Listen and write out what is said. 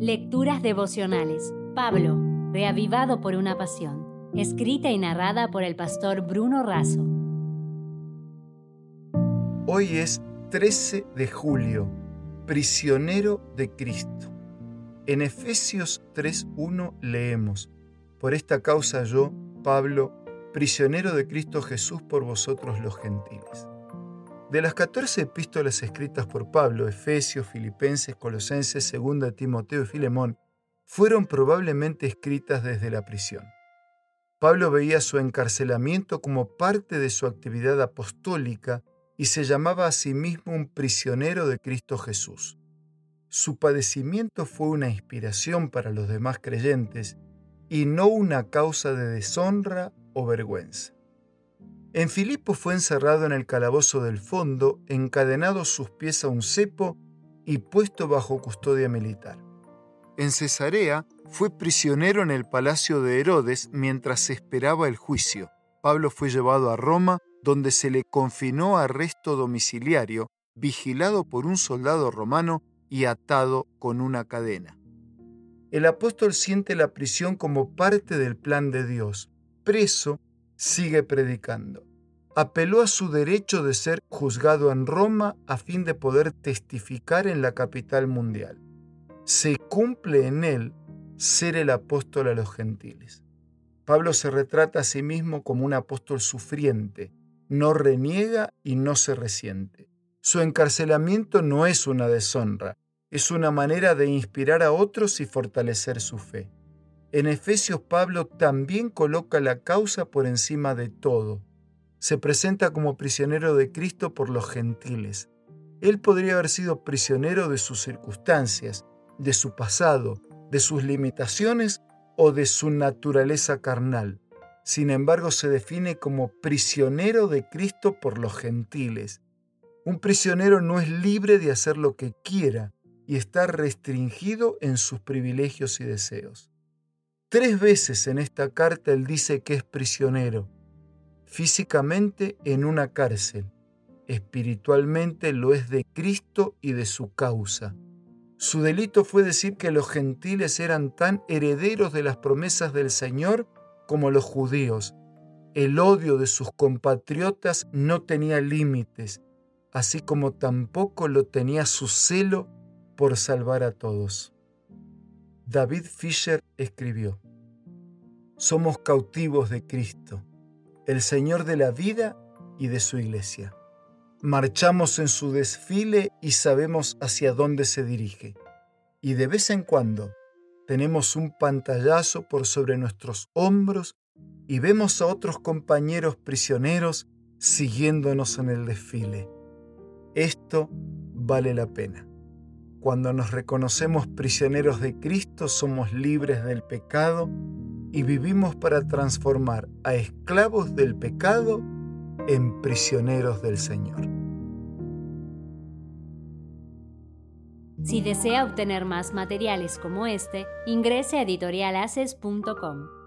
Lecturas devocionales. Pablo, reavivado por una pasión. Escrita y narrada por el pastor Bruno Razo. Hoy es 13 de julio, prisionero de Cristo. En Efesios 3.1 leemos, Por esta causa yo, Pablo, prisionero de Cristo Jesús por vosotros los gentiles. De las 14 epístolas escritas por Pablo, Efesios, Filipenses, Colosenses, Segunda, Timoteo y Filemón, fueron probablemente escritas desde la prisión. Pablo veía su encarcelamiento como parte de su actividad apostólica y se llamaba a sí mismo un prisionero de Cristo Jesús. Su padecimiento fue una inspiración para los demás creyentes y no una causa de deshonra o vergüenza. En Filipo fue encerrado en el calabozo del fondo, encadenados sus pies a un cepo y puesto bajo custodia militar. En Cesarea fue prisionero en el palacio de Herodes mientras se esperaba el juicio. Pablo fue llevado a Roma, donde se le confinó a arresto domiciliario, vigilado por un soldado romano y atado con una cadena. El apóstol siente la prisión como parte del plan de Dios. Preso, sigue predicando. Apeló a su derecho de ser juzgado en Roma a fin de poder testificar en la capital mundial. Se cumple en él ser el apóstol a los gentiles. Pablo se retrata a sí mismo como un apóstol sufriente, no reniega y no se resiente. Su encarcelamiento no es una deshonra, es una manera de inspirar a otros y fortalecer su fe. En Efesios Pablo también coloca la causa por encima de todo. Se presenta como prisionero de Cristo por los gentiles. Él podría haber sido prisionero de sus circunstancias, de su pasado, de sus limitaciones o de su naturaleza carnal. Sin embargo, se define como prisionero de Cristo por los gentiles. Un prisionero no es libre de hacer lo que quiera y está restringido en sus privilegios y deseos. Tres veces en esta carta él dice que es prisionero, físicamente en una cárcel, espiritualmente lo es de Cristo y de su causa. Su delito fue decir que los gentiles eran tan herederos de las promesas del Señor como los judíos. El odio de sus compatriotas no tenía límites, así como tampoco lo tenía su celo por salvar a todos. David Fisher escribió, Somos cautivos de Cristo, el Señor de la vida y de su iglesia. Marchamos en su desfile y sabemos hacia dónde se dirige. Y de vez en cuando tenemos un pantallazo por sobre nuestros hombros y vemos a otros compañeros prisioneros siguiéndonos en el desfile. Esto vale la pena. Cuando nos reconocemos prisioneros de Cristo, somos libres del pecado y vivimos para transformar a esclavos del pecado en prisioneros del Señor. Si desea obtener más materiales como este, ingrese a editorialaces.com.